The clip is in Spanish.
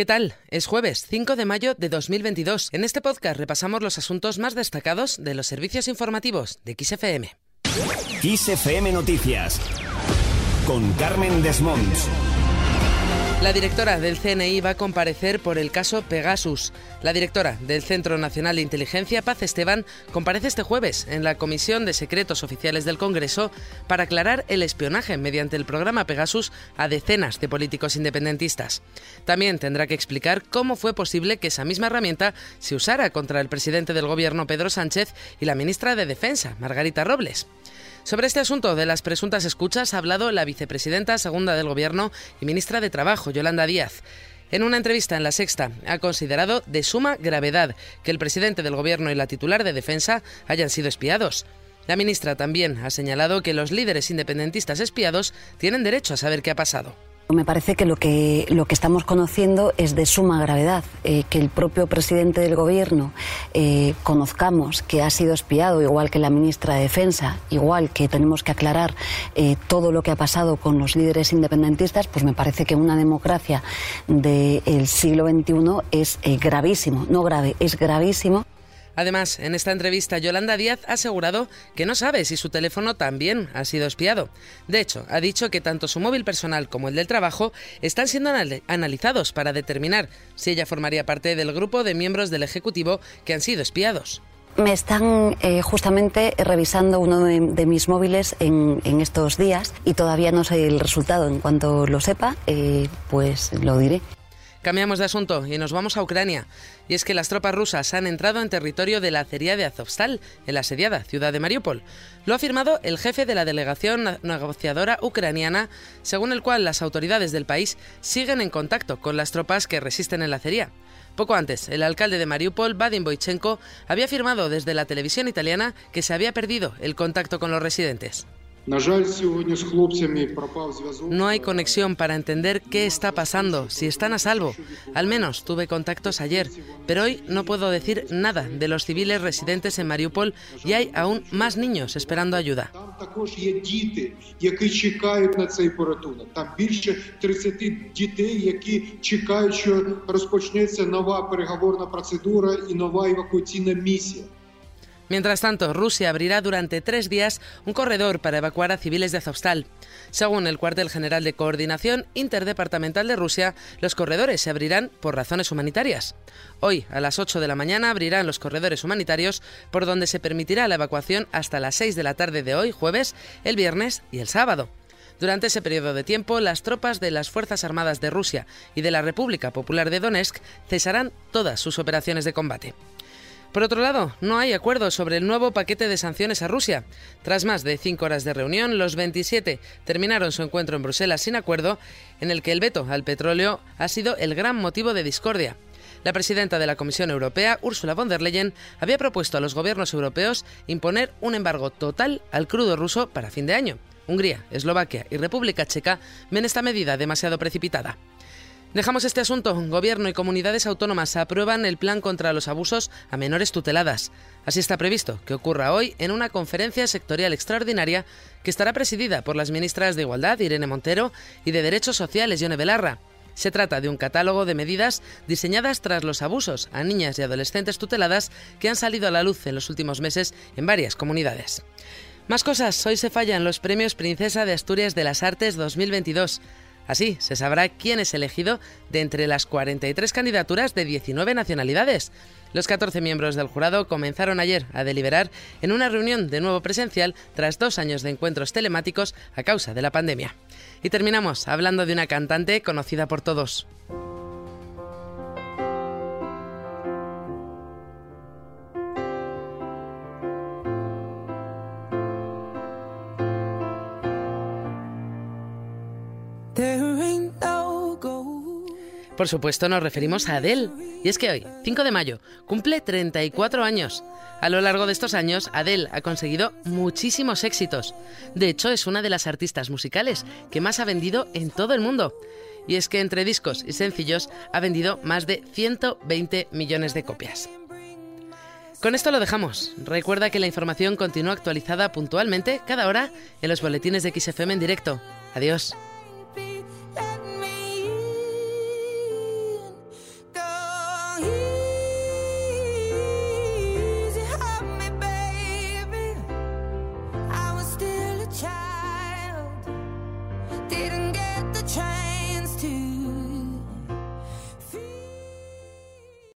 ¿Qué tal? Es jueves 5 de mayo de 2022. En este podcast repasamos los asuntos más destacados de los servicios informativos de XFM. XFM Noticias con Carmen Desmonts. La directora del CNI va a comparecer por el caso Pegasus. La directora del Centro Nacional de Inteligencia, Paz Esteban, comparece este jueves en la Comisión de Secretos Oficiales del Congreso para aclarar el espionaje mediante el programa Pegasus a decenas de políticos independentistas. También tendrá que explicar cómo fue posible que esa misma herramienta se usara contra el presidente del Gobierno, Pedro Sánchez, y la ministra de Defensa, Margarita Robles. Sobre este asunto de las presuntas escuchas ha hablado la vicepresidenta segunda del Gobierno y ministra de Trabajo, Yolanda Díaz. En una entrevista en La Sexta, ha considerado de suma gravedad que el presidente del Gobierno y la titular de Defensa hayan sido espiados. La ministra también ha señalado que los líderes independentistas espiados tienen derecho a saber qué ha pasado. Me parece que lo que, lo que estamos conociendo es de suma gravedad. Eh, que el propio presidente del Gobierno eh, conozcamos que ha sido espiado, igual que la ministra de Defensa, igual que tenemos que aclarar eh, todo lo que ha pasado con los líderes independentistas, pues me parece que una democracia del siglo XXI es gravísimo. No grave, es gravísimo. Además, en esta entrevista, Yolanda Díaz ha asegurado que no sabe si su teléfono también ha sido espiado. De hecho, ha dicho que tanto su móvil personal como el del trabajo están siendo analizados para determinar si ella formaría parte del grupo de miembros del Ejecutivo que han sido espiados. Me están eh, justamente revisando uno de, mis móviles en, estos días y todavía no sé el resultado. En cuanto lo sepa, eh, pues lo diré. Cambiamos de asunto y nos vamos a Ucrania. Y es que las tropas rusas han entrado en territorio de la acería de Azovstal, en la asediada ciudad de Mariupol. Lo ha afirmado el jefe de la delegación negociadora ucraniana, según el cual las autoridades del país siguen en contacto con las tropas que resisten en la acería. Poco antes, el alcalde de Mariupol, Vadim Boichenko, había afirmado desde la televisión italiana que se había perdido el contacto con los residentes. No hay conexión para entender qué está pasando, si están a salvo. Al menos tuve contactos ayer, pero hoy no puedo decir nada de los civiles residentes en Mariupol y hay aún más niños esperando ayuda. Mientras tanto, Rusia abrirá durante tres días un corredor para evacuar a civiles de Azovstal. Según el cuartel general de coordinación interdepartamental de Rusia, los corredores se abrirán por razones humanitarias. Hoy, a las 8 de la mañana, abrirán los corredores humanitarios por donde se permitirá la evacuación hasta las 6 de la tarde de hoy, jueves, el viernes y el sábado. Durante ese periodo de tiempo, las tropas de las Fuerzas Armadas de Rusia y de la República Popular de Donetsk cesarán todas sus operaciones de combate. Por otro lado, no hay acuerdo sobre el nuevo paquete de sanciones a Rusia. Tras más de cinco horas de reunión, los 27 terminaron su encuentro en Bruselas sin acuerdo, en el que el veto al petróleo ha sido el gran motivo de discordia. La presidenta de la Comisión Europea, Ursula von der Leyen, había propuesto a los gobiernos europeos imponer un embargo total al crudo ruso para fin de año. Hungría, Eslovaquia y República Checa ven esta medida demasiado precipitada. Dejamos este asunto. Gobierno y comunidades autónomas aprueban el plan contra los abusos a menores tuteladas. Así está previsto que ocurra hoy en una conferencia sectorial extraordinaria que estará presidida por las ministras de Igualdad, Irene Montero, y de Derechos Sociales, Yone Belarra. Se trata de un catálogo de medidas diseñadas tras los abusos a niñas y adolescentes tuteladas que han salido a la luz en los últimos meses en varias comunidades. Más cosas, hoy se fallan los premios Princesa de Asturias de las Artes 2022. Así se sabrá quién es elegido de entre las 43 candidaturas de 19 nacionalidades. Los 14 miembros del jurado comenzaron ayer a deliberar en una reunión de nuevo presencial tras dos años de encuentros telemáticos a causa de la pandemia. Y terminamos hablando de una cantante conocida por todos. Por supuesto nos referimos a Adele. Y es que hoy, 5 de mayo, cumple 34 años. A lo largo de estos años, Adele ha conseguido muchísimos éxitos. De hecho, es una de las artistas musicales que más ha vendido en todo el mundo. Y es que entre discos y sencillos ha vendido más de 120 millones de copias. Con esto lo dejamos. Recuerda que la información continúa actualizada puntualmente cada hora en los boletines de XFM en directo. Adiós. trying